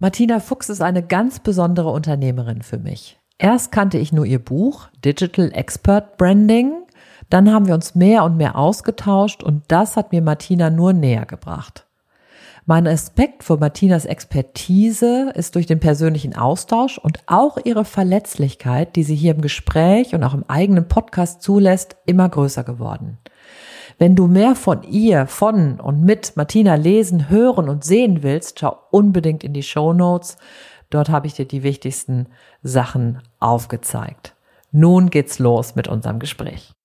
Martina Fuchs ist eine ganz besondere Unternehmerin für mich. Erst kannte ich nur ihr Buch Digital Expert Branding, dann haben wir uns mehr und mehr ausgetauscht und das hat mir Martina nur näher gebracht. Mein Respekt vor Martinas Expertise ist durch den persönlichen Austausch und auch ihre Verletzlichkeit, die sie hier im Gespräch und auch im eigenen Podcast zulässt, immer größer geworden. Wenn du mehr von ihr, von und mit Martina lesen, hören und sehen willst, schau unbedingt in die Show Notes. Dort habe ich dir die wichtigsten Sachen aufgezeigt. Nun geht's los mit unserem Gespräch.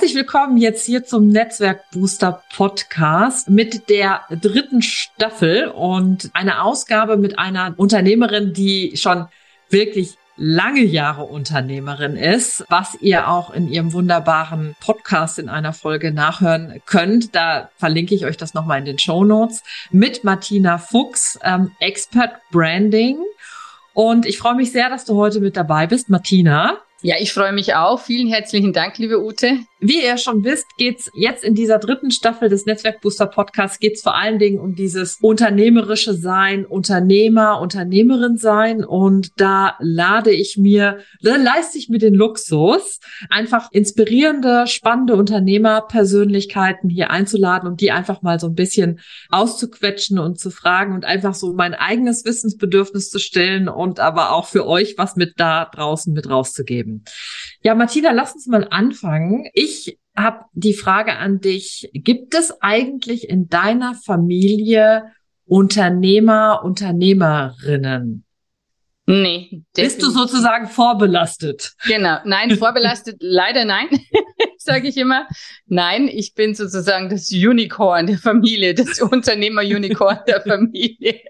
Herzlich willkommen jetzt hier zum Netzwerk Booster Podcast mit der dritten Staffel und eine Ausgabe mit einer Unternehmerin, die schon wirklich lange Jahre Unternehmerin ist, was ihr auch in ihrem wunderbaren Podcast in einer Folge nachhören könnt. Da verlinke ich euch das nochmal in den Show Notes mit Martina Fuchs, ähm, Expert Branding. Und ich freue mich sehr, dass du heute mit dabei bist, Martina. Ja, ich freue mich auch. Vielen herzlichen Dank, liebe Ute. Wie ihr schon wisst, geht's jetzt in dieser dritten Staffel des Netzwerk Booster Podcasts geht's vor allen Dingen um dieses unternehmerische Sein, Unternehmer, Unternehmerin sein. Und da lade ich mir, da leiste ich mir den Luxus, einfach inspirierende, spannende Unternehmerpersönlichkeiten hier einzuladen und die einfach mal so ein bisschen auszuquetschen und zu fragen und einfach so mein eigenes Wissensbedürfnis zu stellen und aber auch für euch was mit da draußen mit rauszugeben. Ja, Martina, lass uns mal anfangen. Ich habe die Frage an dich. Gibt es eigentlich in deiner Familie Unternehmer, Unternehmerinnen? Nee. Bist du sozusagen vorbelastet? Genau. Nein, vorbelastet leider nein, sage ich immer. Nein, ich bin sozusagen das Unicorn der Familie, das Unternehmer-Unicorn der Familie.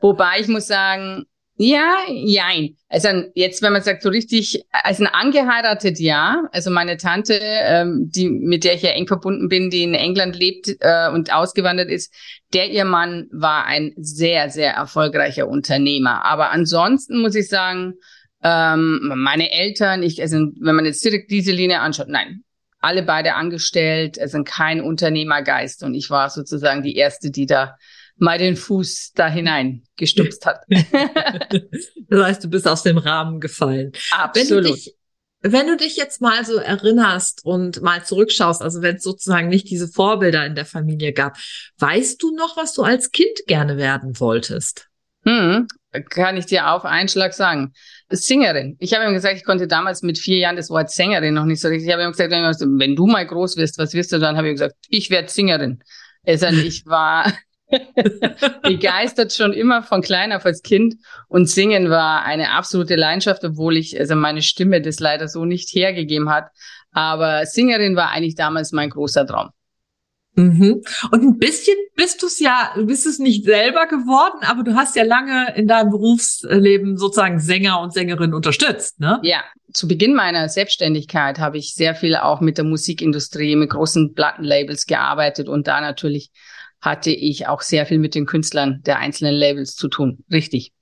Wobei ich muss sagen, ja, jein. Also jetzt, wenn man sagt so richtig, also ein angeheiratet ja. Also meine Tante, ähm, die mit der ich ja eng verbunden bin, die in England lebt äh, und ausgewandert ist, der ihr Mann war ein sehr, sehr erfolgreicher Unternehmer. Aber ansonsten muss ich sagen, ähm, meine Eltern, ich, also wenn man jetzt direkt diese Linie anschaut, nein, alle beide angestellt, also kein Unternehmergeist und ich war sozusagen die erste, die da mal den Fuß da hinein gestupst hat. das heißt, du bist aus dem Rahmen gefallen. Absolut. Wenn du dich, wenn du dich jetzt mal so erinnerst und mal zurückschaust, also wenn es sozusagen nicht diese Vorbilder in der Familie gab, weißt du noch, was du als Kind gerne werden wolltest? Hm, kann ich dir auf einen Schlag sagen. Sängerin. Ich habe ihm gesagt, ich konnte damals mit vier Jahren das Wort Sängerin noch nicht so richtig. Ich habe ihm gesagt, wenn du mal groß wirst, was wirst du dann? Habe ich gesagt, ich werde Sängerin. Also ich war begeistert schon immer von klein auf als Kind und singen war eine absolute Leidenschaft, obwohl ich also meine Stimme das leider so nicht hergegeben hat. Aber Sängerin war eigentlich damals mein großer Traum. Mhm. Und ein bisschen bist du es ja, du bist es nicht selber geworden, aber du hast ja lange in deinem Berufsleben sozusagen Sänger und Sängerin unterstützt, ne? Ja, zu Beginn meiner Selbstständigkeit habe ich sehr viel auch mit der Musikindustrie, mit großen Plattenlabels gearbeitet und da natürlich hatte ich auch sehr viel mit den Künstlern der einzelnen Labels zu tun. Richtig.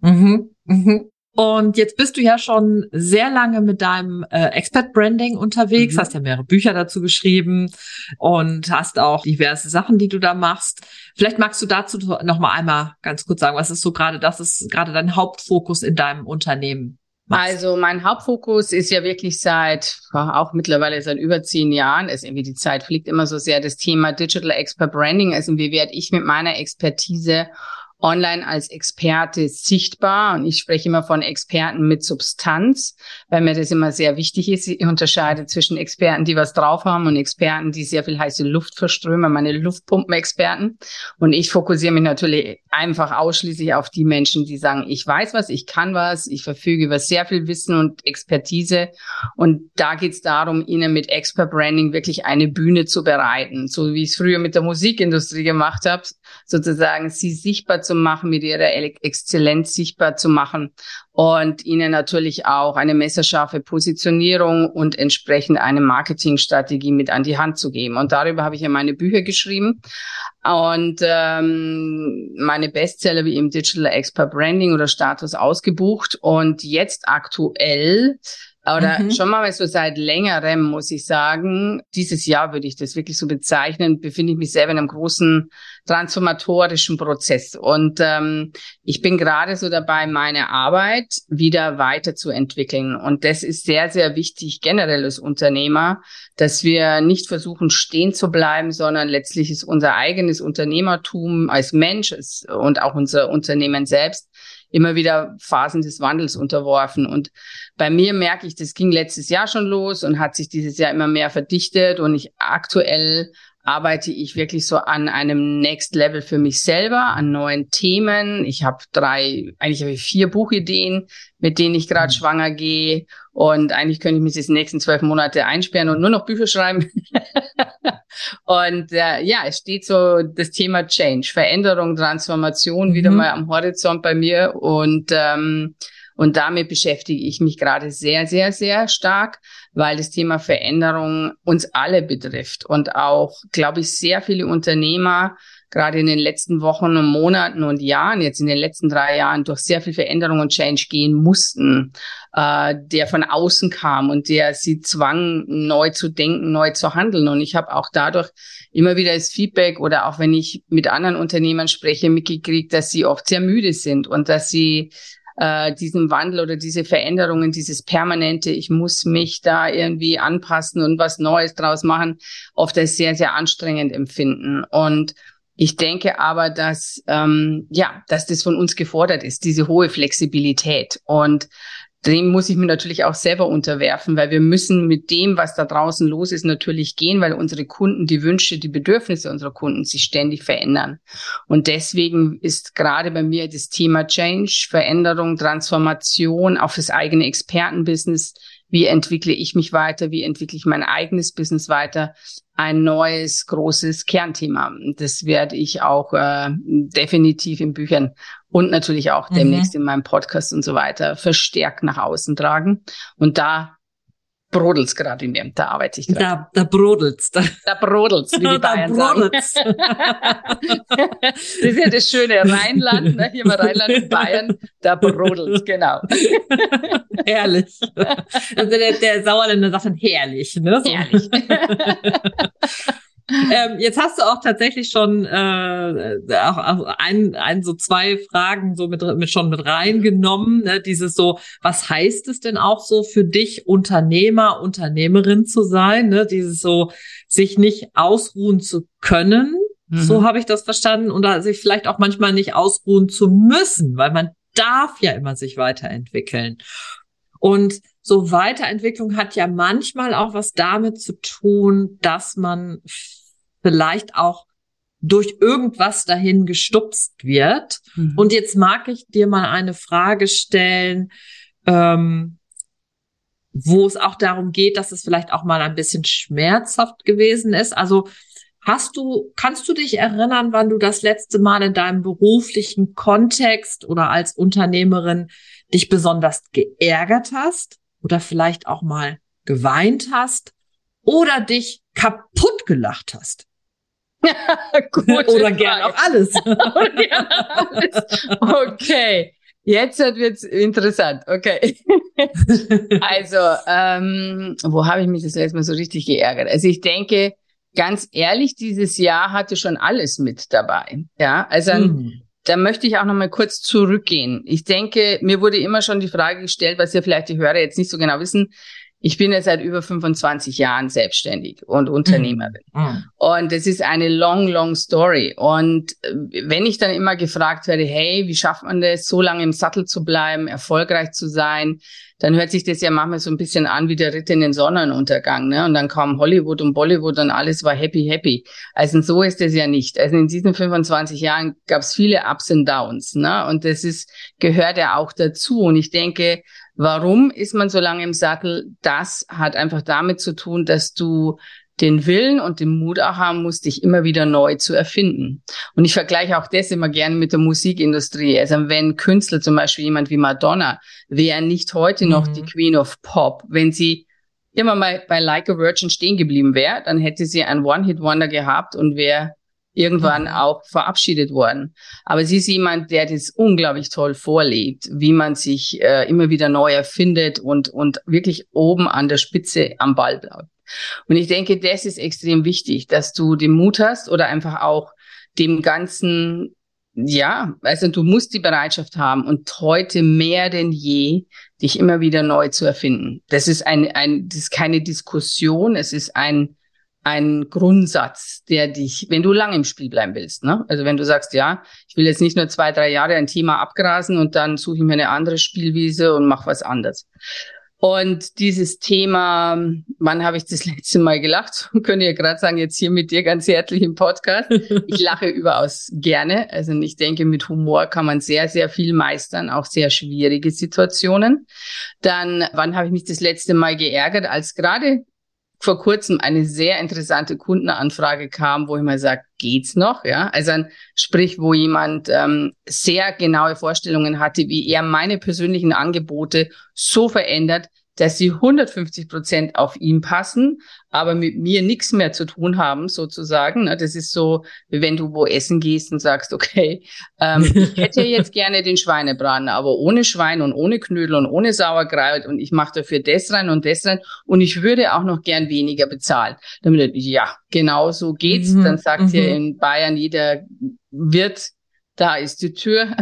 Mhm. Mhm. Und jetzt bist du ja schon sehr lange mit deinem äh, Expert Branding unterwegs, mhm. hast ja mehrere Bücher dazu geschrieben und hast auch diverse Sachen, die du da machst. Vielleicht magst du dazu noch mal einmal ganz kurz sagen, was ist so gerade, das ist gerade dein Hauptfokus in deinem Unternehmen? machst. Also mein Hauptfokus ist ja wirklich seit auch mittlerweile seit über zehn Jahren, also irgendwie die Zeit fliegt immer so sehr, das Thema Digital Expert Branding. Also wie werde ich mit meiner Expertise online als Experte sichtbar. Und ich spreche immer von Experten mit Substanz, weil mir das immer sehr wichtig ist. Ich unterscheide zwischen Experten, die was drauf haben und Experten, die sehr viel heiße Luft verströmen, meine Luftpumpenexperten. Und ich fokussiere mich natürlich einfach ausschließlich auf die Menschen, die sagen, ich weiß was, ich kann was, ich verfüge über sehr viel Wissen und Expertise. Und da geht es darum, ihnen mit Expert Branding wirklich eine Bühne zu bereiten, so wie ich es früher mit der Musikindustrie gemacht habe, sozusagen sie sichtbar zu machen, mit ihrer Exzellenz sichtbar zu machen und ihnen natürlich auch eine messerscharfe Positionierung und entsprechend eine Marketingstrategie mit an die Hand zu geben. Und darüber habe ich ja meine Bücher geschrieben. Und ähm, meine Bestseller wie im Digital Expert Branding oder Status ausgebucht. Und jetzt aktuell oder mhm. schon mal so seit längerem, muss ich sagen, dieses Jahr würde ich das wirklich so bezeichnen, befinde ich mich selber in einem großen transformatorischen Prozess. Und ähm, ich bin gerade so dabei, meine Arbeit wieder weiterzuentwickeln. Und das ist sehr, sehr wichtig generell als Unternehmer, dass wir nicht versuchen, stehen zu bleiben, sondern letztlich ist unser eigenes Unternehmertum als Mensch und auch unser Unternehmen selbst immer wieder Phasen des Wandels unterworfen. Und bei mir merke ich, das ging letztes Jahr schon los und hat sich dieses Jahr immer mehr verdichtet. Und ich aktuell arbeite ich wirklich so an einem Next Level für mich selber, an neuen Themen. Ich habe drei, eigentlich habe ich vier Buchideen, mit denen ich gerade mhm. schwanger gehe. Und eigentlich könnte ich mich die nächsten zwölf Monate einsperren und nur noch Bücher schreiben. und äh, ja, es steht so das Thema Change, Veränderung, Transformation mhm. wieder mal am Horizont bei mir. Und ähm, und damit beschäftige ich mich gerade sehr, sehr, sehr stark, weil das Thema Veränderung uns alle betrifft und auch, glaube ich, sehr viele Unternehmer gerade in den letzten Wochen und Monaten und Jahren, jetzt in den letzten drei Jahren, durch sehr viel Veränderung und Change gehen mussten, äh, der von außen kam und der sie zwang, neu zu denken, neu zu handeln. Und ich habe auch dadurch immer wieder das Feedback oder auch wenn ich mit anderen Unternehmern spreche, mitgekriegt, dass sie oft sehr müde sind und dass sie äh, diesen Wandel oder diese Veränderungen, dieses permanente, ich muss mich da irgendwie anpassen und was Neues draus machen, oft als sehr, sehr anstrengend empfinden. Und ich denke aber, dass ähm, ja, dass das von uns gefordert ist, diese hohe Flexibilität. Und dem muss ich mir natürlich auch selber unterwerfen, weil wir müssen mit dem, was da draußen los ist, natürlich gehen, weil unsere Kunden, die Wünsche, die Bedürfnisse unserer Kunden sich ständig verändern. Und deswegen ist gerade bei mir das Thema Change, Veränderung, Transformation auf das eigene Expertenbusiness wie entwickle ich mich weiter, wie entwickle ich mein eigenes Business weiter, ein neues großes Kernthema. Das werde ich auch äh, definitiv in Büchern und natürlich auch mhm. demnächst in meinem Podcast und so weiter verstärkt nach außen tragen. Und da brodelt's gerade in mir. Da arbeite ich gerade. Da, da brodelt's. Da, da brodelt's, wie die Bayern sagen. das ist ja das schöne Rheinland, ne? hier mal Rheinland und Bayern, da brodelt's, genau. herrlich. Also der, der Sauerländer sagt dann herrlich. Ne? So. Herrlich. ähm, jetzt hast du auch tatsächlich schon äh, auch, auch ein, ein so zwei Fragen so mit, mit schon mit reingenommen. Ne? Dieses so, was heißt es denn auch so für dich, Unternehmer, Unternehmerin zu sein? Ne? Dieses so, sich nicht ausruhen zu können. Mhm. So habe ich das verstanden. Und sich vielleicht auch manchmal nicht ausruhen zu müssen, weil man darf ja immer sich weiterentwickeln. Und so Weiterentwicklung hat ja manchmal auch was damit zu tun, dass man vielleicht auch durch irgendwas dahin gestupst wird. Mhm. Und jetzt mag ich dir mal eine Frage stellen, ähm, wo es auch darum geht, dass es vielleicht auch mal ein bisschen schmerzhaft gewesen ist. Also hast du, kannst du dich erinnern, wann du das letzte Mal in deinem beruflichen Kontext oder als Unternehmerin dich besonders geärgert hast oder vielleicht auch mal geweint hast oder dich kaputt gelacht hast? Gut. Oder gern auch alles. Okay. Jetzt wird's interessant. Okay. also, ähm, wo habe ich mich das letzte Mal so richtig geärgert? Also ich denke, ganz ehrlich, dieses Jahr hatte schon alles mit dabei. Ja, also hm da möchte ich auch noch mal kurz zurückgehen. Ich denke, mir wurde immer schon die Frage gestellt, was ja vielleicht die Hörer jetzt nicht so genau wissen. Ich bin ja seit über 25 Jahren selbstständig und Unternehmerin. Mhm. mhm. Und es ist eine long, long story. Und äh, wenn ich dann immer gefragt werde, hey, wie schafft man das, so lange im Sattel zu bleiben, erfolgreich zu sein, dann hört sich das ja manchmal so ein bisschen an wie der Ritt in den Sonnenuntergang. Ne? Und dann kam Hollywood und Bollywood und alles war happy, happy. Also so ist es ja nicht. Also in diesen 25 Jahren gab es viele Ups und Downs. Ne? Und das ist, gehört ja auch dazu. Und ich denke, Warum ist man so lange im Sattel? Das hat einfach damit zu tun, dass du den Willen und den Mut auch haben musst, dich immer wieder neu zu erfinden. Und ich vergleiche auch das immer gerne mit der Musikindustrie. Also wenn Künstler, zum Beispiel jemand wie Madonna, wäre nicht heute noch mhm. die Queen of Pop, wenn sie immer mal bei Like a Virgin stehen geblieben wäre, dann hätte sie ein One-Hit-Wonder gehabt und wäre irgendwann mhm. auch verabschiedet worden. Aber sie ist jemand, der das unglaublich toll vorlebt, wie man sich äh, immer wieder neu erfindet und, und wirklich oben an der Spitze am Ball bleibt. Und ich denke, das ist extrem wichtig, dass du den Mut hast oder einfach auch dem Ganzen, ja, also du musst die Bereitschaft haben und heute mehr denn je dich immer wieder neu zu erfinden. Das ist ein, ein, das ist keine Diskussion, es ist ein, ein Grundsatz, der dich, wenn du lange im Spiel bleiben willst, ne? Also wenn du sagst, ja, ich will jetzt nicht nur zwei, drei Jahre ein Thema abgrasen und dann suche ich mir eine andere Spielwiese und mache was anderes. Und dieses Thema, wann habe ich das letzte Mal gelacht? Könnt ihr gerade sagen, jetzt hier mit dir ganz herzlich im Podcast. Ich lache überaus gerne. Also ich denke, mit Humor kann man sehr, sehr viel meistern, auch sehr schwierige Situationen. Dann, wann habe ich mich das letzte Mal geärgert, als gerade vor kurzem eine sehr interessante Kundenanfrage kam, wo ich mal sage, geht's noch? Ja, also ein, sprich, wo jemand ähm, sehr genaue Vorstellungen hatte, wie er meine persönlichen Angebote so verändert, dass sie 150 Prozent auf ihn passen, aber mit mir nichts mehr zu tun haben, sozusagen. Das ist so, wie wenn du wo essen gehst und sagst, okay, ähm, ich hätte jetzt gerne den Schweinebraten, aber ohne Schwein und ohne Knödel und ohne Sauerkraut und ich mache dafür das rein und das rein und ich würde auch noch gern weniger bezahlen. Damit, ja, genau so geht's. Mhm. Dann sagt mhm. hier in Bayern jeder Wirt, da ist die Tür.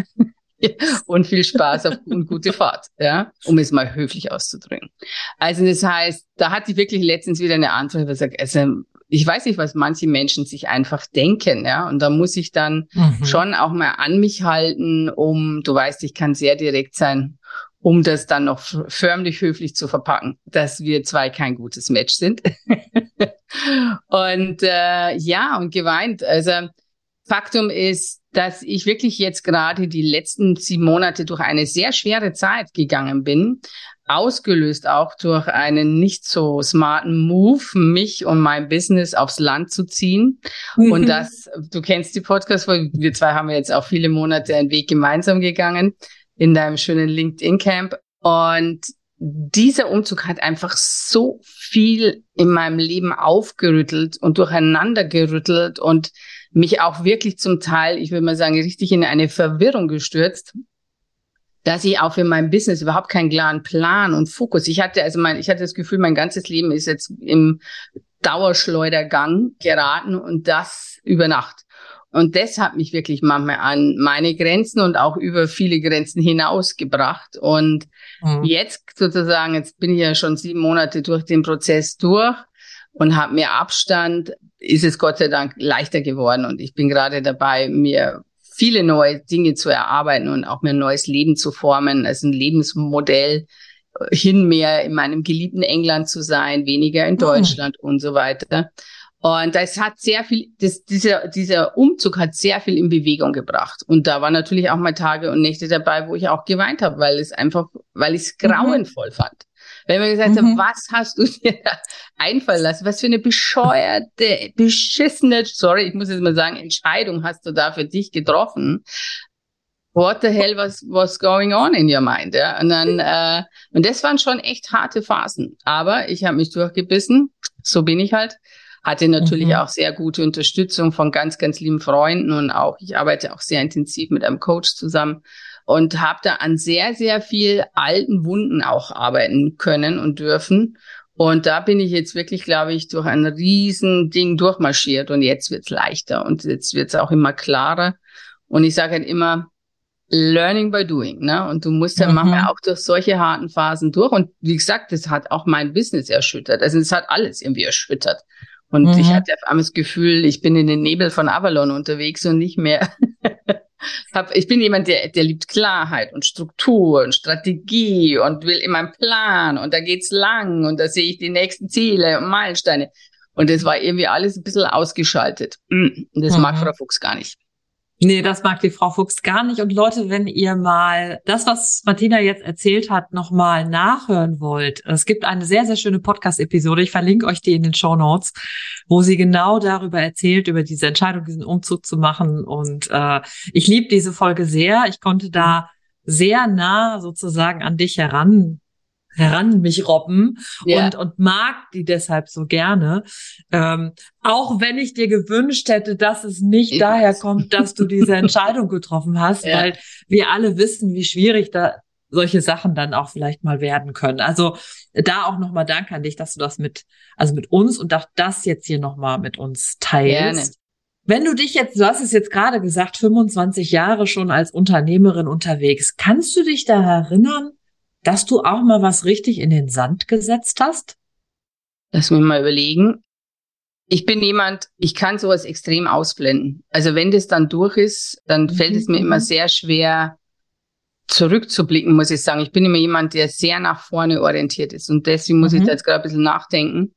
und viel Spaß auf und gute Fahrt, ja, um es mal höflich auszudrücken. Also das heißt, da hatte ich wirklich letztens wieder eine Antwort, gesagt, also ich weiß nicht, was manche Menschen sich einfach denken, ja, und da muss ich dann mhm. schon auch mal an mich halten, um, du weißt, ich kann sehr direkt sein, um das dann noch förmlich höflich zu verpacken, dass wir zwei kein gutes Match sind. und äh, ja, und geweint. Also Faktum ist, dass ich wirklich jetzt gerade die letzten sieben Monate durch eine sehr schwere Zeit gegangen bin, ausgelöst auch durch einen nicht so smarten Move, mich und mein Business aufs Land zu ziehen. Mhm. Und das, du kennst die Podcast, wir zwei haben jetzt auch viele Monate einen Weg gemeinsam gegangen in deinem schönen LinkedIn-Camp. Und dieser Umzug hat einfach so viel in meinem Leben aufgerüttelt und durcheinander gerüttelt und mich auch wirklich zum Teil, ich würde mal sagen, richtig in eine Verwirrung gestürzt, dass ich auch für mein Business überhaupt keinen klaren Plan und Fokus. Ich hatte also mein, ich hatte das Gefühl, mein ganzes Leben ist jetzt im Dauerschleudergang geraten und das über Nacht. Und das hat mich wirklich manchmal an meine Grenzen und auch über viele Grenzen hinausgebracht. Und mhm. jetzt sozusagen, jetzt bin ich ja schon sieben Monate durch den Prozess durch und habe mir Abstand, ist es Gott sei Dank leichter geworden. Und ich bin gerade dabei, mir viele neue Dinge zu erarbeiten und auch mir ein neues Leben zu formen, also ein Lebensmodell äh, hin mehr in meinem geliebten England zu sein, weniger in hm. Deutschland mhm. und so weiter. Und das hat sehr viel, das, dieser, dieser Umzug hat sehr viel in Bewegung gebracht. Und da waren natürlich auch mal Tage und Nächte dabei, wo ich auch geweint habe, weil es einfach, weil ich es mhm. grauenvoll mhm. fand. Wenn man gesagt mhm. hat, was hast du dir da einfallen lassen? Was für eine bescheuerte, beschissene, sorry, ich muss jetzt mal sagen, Entscheidung hast du da für dich getroffen? What the hell was was going on in your mind? Ja? Und dann äh, und das waren schon echt harte Phasen. Aber ich habe mich durchgebissen. So bin ich halt. Hatte natürlich mhm. auch sehr gute Unterstützung von ganz, ganz lieben Freunden und auch ich arbeite auch sehr intensiv mit einem Coach zusammen und habe da an sehr, sehr viel alten Wunden auch arbeiten können und dürfen. Und da bin ich jetzt wirklich, glaube ich, durch ein riesen Ding durchmarschiert und jetzt wird's leichter und jetzt wird's auch immer klarer. Und ich sage halt immer, Learning by doing, ne? Und du musst ja mhm. manchmal auch durch solche harten Phasen durch. Und wie gesagt, das hat auch mein Business erschüttert. Also es hat alles irgendwie erschüttert. Und mhm. ich hatte auf einmal das Gefühl, ich bin in den Nebel von Avalon unterwegs und nicht mehr hab, ich bin jemand, der, der liebt Klarheit und Struktur und Strategie und will immer einen Plan und da geht's lang und da sehe ich die nächsten Ziele und Meilensteine. Und das war irgendwie alles ein bisschen ausgeschaltet. Das mhm. mag Frau Fuchs gar nicht. Nee, das mag die Frau Fuchs gar nicht. Und Leute, wenn ihr mal das, was Martina jetzt erzählt hat, nochmal nachhören wollt, es gibt eine sehr, sehr schöne Podcast-Episode. Ich verlinke euch die in den Show Notes, wo sie genau darüber erzählt, über diese Entscheidung, diesen Umzug zu machen. Und äh, ich liebe diese Folge sehr. Ich konnte da sehr nah sozusagen an dich heran heran mich robben ja. und, und mag die deshalb so gerne. Ähm, auch wenn ich dir gewünscht hätte, dass es nicht ich daher weiß. kommt, dass du diese Entscheidung getroffen hast, ja. weil wir alle wissen, wie schwierig da solche Sachen dann auch vielleicht mal werden können. Also da auch nochmal Dank an dich, dass du das mit, also mit uns und auch das jetzt hier nochmal mit uns teilst. Gerne. Wenn du dich jetzt, du hast es jetzt gerade gesagt, 25 Jahre schon als Unternehmerin unterwegs, kannst du dich da erinnern, dass du auch mal was richtig in den Sand gesetzt hast? Lass mich mal überlegen. Ich bin jemand, ich kann sowas extrem ausblenden. Also wenn das dann durch ist, dann mhm. fällt es mir immer mhm. sehr schwer, zurückzublicken, muss ich sagen. Ich bin immer jemand, der sehr nach vorne orientiert ist. Und deswegen muss mhm. ich da jetzt gerade ein bisschen nachdenken.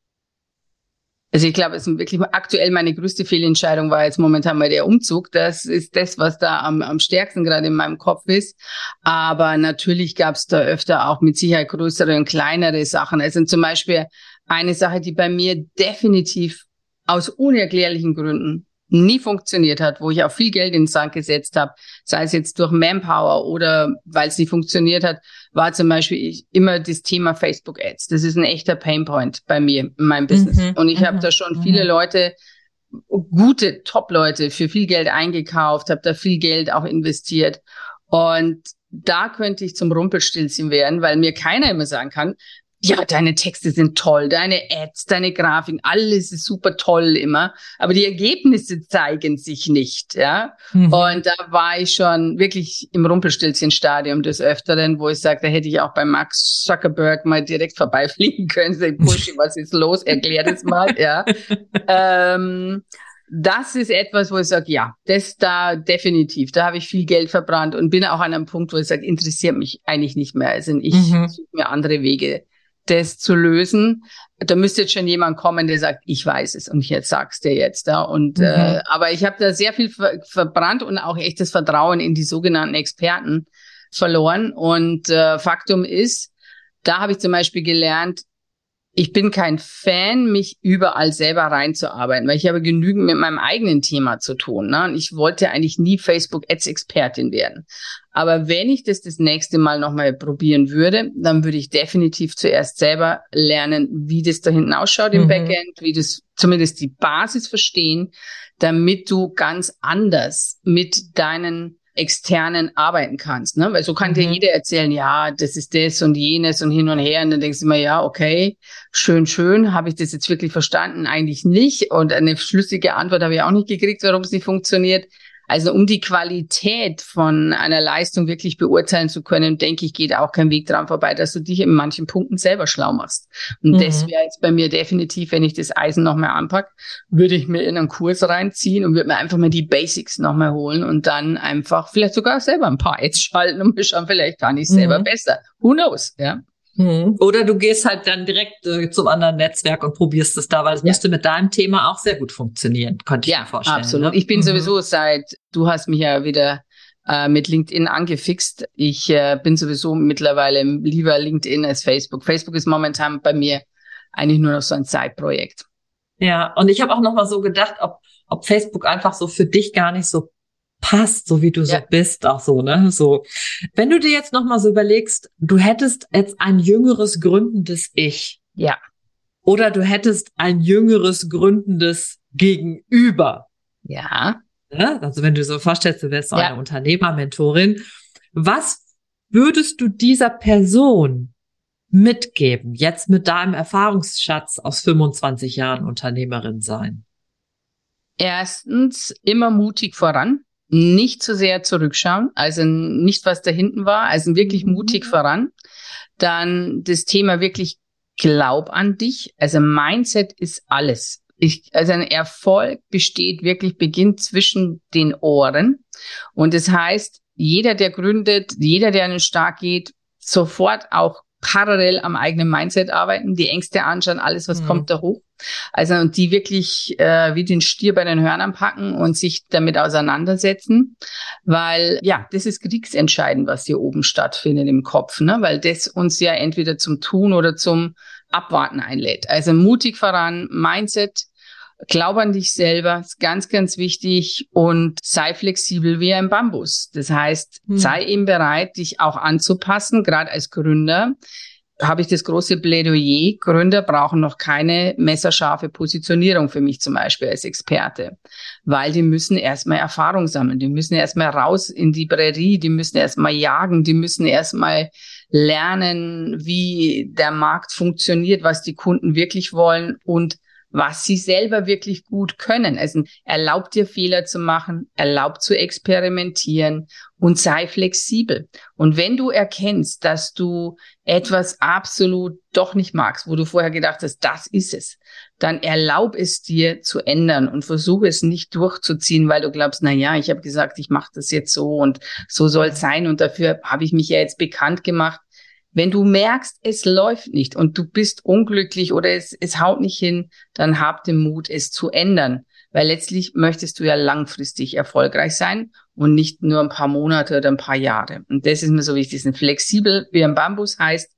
Also ich glaube, es ist wirklich aktuell meine größte Fehlentscheidung war jetzt momentan mal der Umzug. Das ist das, was da am, am stärksten gerade in meinem Kopf ist. Aber natürlich gab es da öfter auch mit Sicherheit größere und kleinere Sachen. Also zum Beispiel eine Sache, die bei mir definitiv aus unerklärlichen Gründen nie funktioniert hat, wo ich auch viel Geld in den Sand gesetzt habe, sei es jetzt durch Manpower oder weil es nicht funktioniert hat, war zum Beispiel immer das Thema Facebook Ads. Das ist ein echter Painpoint bei mir in meinem Business. Mhm, und ich habe mhm, da schon viele mhm. Leute, gute Top-Leute für viel Geld eingekauft, habe da viel Geld auch investiert. Und da könnte ich zum Rumpelstilzchen werden, weil mir keiner immer sagen kann, ja, deine Texte sind toll, deine Ads, deine Grafiken, alles ist super toll immer, aber die Ergebnisse zeigen sich nicht, ja. Mhm. Und da war ich schon wirklich im Rumpelstilzchen-Stadium des Öfteren, wo ich sage, da hätte ich auch bei Max Zuckerberg mal direkt vorbeifliegen können, sagen, Pushy, was ist los, erklär das mal, ja. ähm, das ist etwas, wo ich sage, ja, das da definitiv. Da habe ich viel Geld verbrannt und bin auch an einem Punkt, wo ich sage, interessiert mich eigentlich nicht mehr. Also ich mhm. suche mir andere Wege das zu lösen. Da müsste jetzt schon jemand kommen, der sagt, ich weiß es und ich jetzt sag's dir jetzt. Ja. Und mhm. äh, aber ich habe da sehr viel ver verbrannt und auch echtes Vertrauen in die sogenannten Experten verloren. Und äh, Faktum ist, da habe ich zum Beispiel gelernt, ich bin kein Fan, mich überall selber reinzuarbeiten, weil ich habe genügend mit meinem eigenen Thema zu tun. Ne? Und ich wollte eigentlich nie Facebook Ads Expertin werden. Aber wenn ich das das nächste Mal nochmal probieren würde, dann würde ich definitiv zuerst selber lernen, wie das da hinten ausschaut im mhm. Backend, wie das zumindest die Basis verstehen, damit du ganz anders mit deinen externen arbeiten kannst, ne? Weil so kann mhm. dir jeder erzählen, ja, das ist das und jenes und hin und her. Und dann denkst du immer, ja, okay, schön, schön, habe ich das jetzt wirklich verstanden? Eigentlich nicht. Und eine schlüssige Antwort habe ich auch nicht gekriegt, warum es nicht funktioniert. Also um die Qualität von einer Leistung wirklich beurteilen zu können, denke ich, geht auch kein Weg dran vorbei, dass du dich in manchen Punkten selber schlau machst. Und mhm. das wäre jetzt bei mir definitiv, wenn ich das Eisen nochmal anpack, würde ich mir in einen Kurs reinziehen und würde mir einfach mal die Basics nochmal holen und dann einfach vielleicht sogar selber ein paar Ads schalten und mir schauen, vielleicht kann ich es selber mhm. besser. Who knows, ja. Mhm. Oder du gehst halt dann direkt äh, zum anderen Netzwerk und probierst es da, weil es ja. müsste mit deinem Thema auch sehr gut funktionieren, könnte ich ja, mir vorstellen. Absolut. Ne? Ich bin mhm. sowieso seit, du hast mich ja wieder äh, mit LinkedIn angefixt. Ich äh, bin sowieso mittlerweile lieber LinkedIn als Facebook. Facebook ist momentan bei mir eigentlich nur noch so ein Zeitprojekt. Ja, und ich habe auch noch mal so gedacht, ob, ob Facebook einfach so für dich gar nicht so passt, so wie du ja. so bist, auch so, ne? So. Wenn du dir jetzt nochmal so überlegst, du hättest jetzt ein jüngeres gründendes Ich. Ja. Oder du hättest ein jüngeres gründendes Gegenüber. Ja. Ne? Also wenn du so vorstellst, du wärst so ja. eine Unternehmermentorin. Was würdest du dieser Person mitgeben, jetzt mit deinem Erfahrungsschatz aus 25 Jahren Unternehmerin sein? Erstens, immer mutig voran nicht zu sehr zurückschauen, also nicht, was da hinten war, also wirklich mhm. mutig voran. Dann das Thema wirklich Glaub an dich. Also Mindset ist alles. Ich, also ein Erfolg besteht wirklich, beginnt zwischen den Ohren. Und das heißt, jeder, der gründet, jeder, der einen Start geht, sofort auch parallel am eigenen Mindset arbeiten, die Ängste anschauen, alles, was mhm. kommt da hoch. Also und die wirklich äh, wie den Stier bei den Hörnern packen und sich damit auseinandersetzen, weil ja, das ist kriegsentscheidend, was hier oben stattfindet im Kopf, ne? weil das uns ja entweder zum Tun oder zum Abwarten einlädt. Also mutig voran, Mindset, Glaub an dich selber, ist ganz, ganz wichtig und sei flexibel wie ein Bambus. Das heißt, hm. sei eben bereit, dich auch anzupassen, gerade als Gründer habe ich das große Plädoyer, Gründer brauchen noch keine messerscharfe Positionierung für mich zum Beispiel als Experte, weil die müssen erstmal Erfahrung sammeln, die müssen erstmal raus in die Prärie, die müssen erstmal jagen, die müssen erstmal lernen, wie der Markt funktioniert, was die Kunden wirklich wollen und was sie selber wirklich gut können. Also erlaubt dir Fehler zu machen, erlaubt zu experimentieren und sei flexibel. Und wenn du erkennst, dass du etwas absolut doch nicht magst, wo du vorher gedacht hast, das ist es, dann erlaub es dir zu ändern und versuche es nicht durchzuziehen, weil du glaubst, na ja, ich habe gesagt, ich mache das jetzt so und so soll es sein und dafür habe ich mich ja jetzt bekannt gemacht. Wenn du merkst, es läuft nicht und du bist unglücklich oder es, es haut nicht hin, dann hab den Mut, es zu ändern. Weil letztlich möchtest du ja langfristig erfolgreich sein und nicht nur ein paar Monate oder ein paar Jahre. Und das ist mir so wichtig. Ein flexibel wie ein Bambus heißt,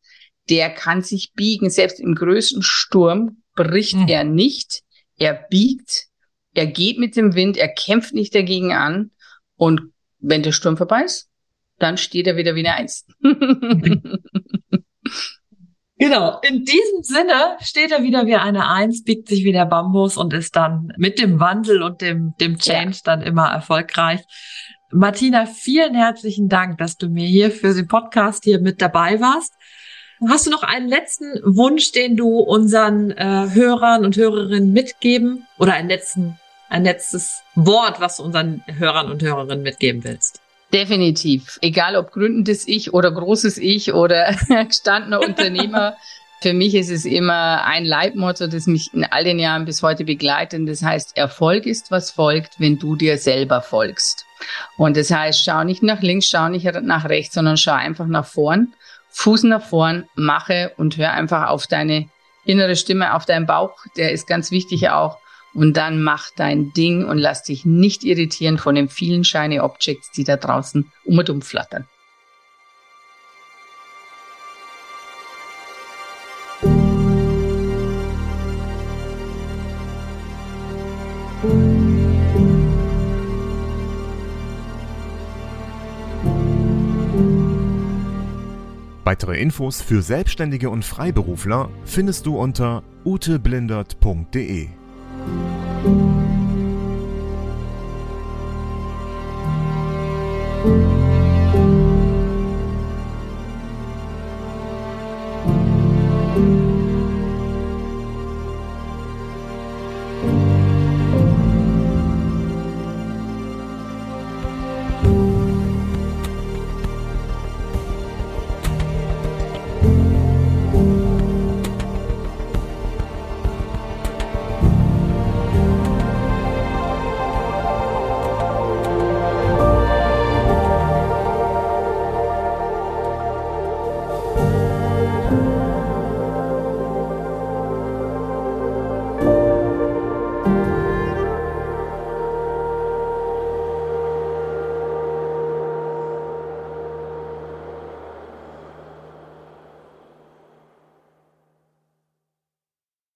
der kann sich biegen. Selbst im größten Sturm bricht mhm. er nicht. Er biegt. Er geht mit dem Wind. Er kämpft nicht dagegen an. Und wenn der Sturm vorbei ist, dann steht er wieder wie eine Eins. Genau. In diesem Sinne steht er wieder wie eine Eins, biegt sich wie der Bambus und ist dann mit dem Wandel und dem, dem Change ja. dann immer erfolgreich. Martina, vielen herzlichen Dank, dass du mir hier für den Podcast hier mit dabei warst. Hast du noch einen letzten Wunsch, den du unseren äh, Hörern und Hörerinnen mitgeben oder ein letzten, ein letztes Wort, was du unseren Hörern und Hörerinnen mitgeben willst? Definitiv. Egal ob gründendes Ich oder großes Ich oder gestandener Unternehmer. Für mich ist es immer ein Leitmotto, das mich in all den Jahren bis heute begleitet. Das heißt, Erfolg ist, was folgt, wenn du dir selber folgst. Und das heißt, schau nicht nach links, schau nicht nach rechts, sondern schau einfach nach vorn, Fuß nach vorn, mache und hör einfach auf deine innere Stimme, auf deinen Bauch. Der ist ganz wichtig auch und dann mach dein Ding und lass dich nicht irritieren von den vielen shiny Objects, die da draußen um und um flattern. Weitere Infos für Selbstständige und Freiberufler findest du unter uteblindert.de. thank you.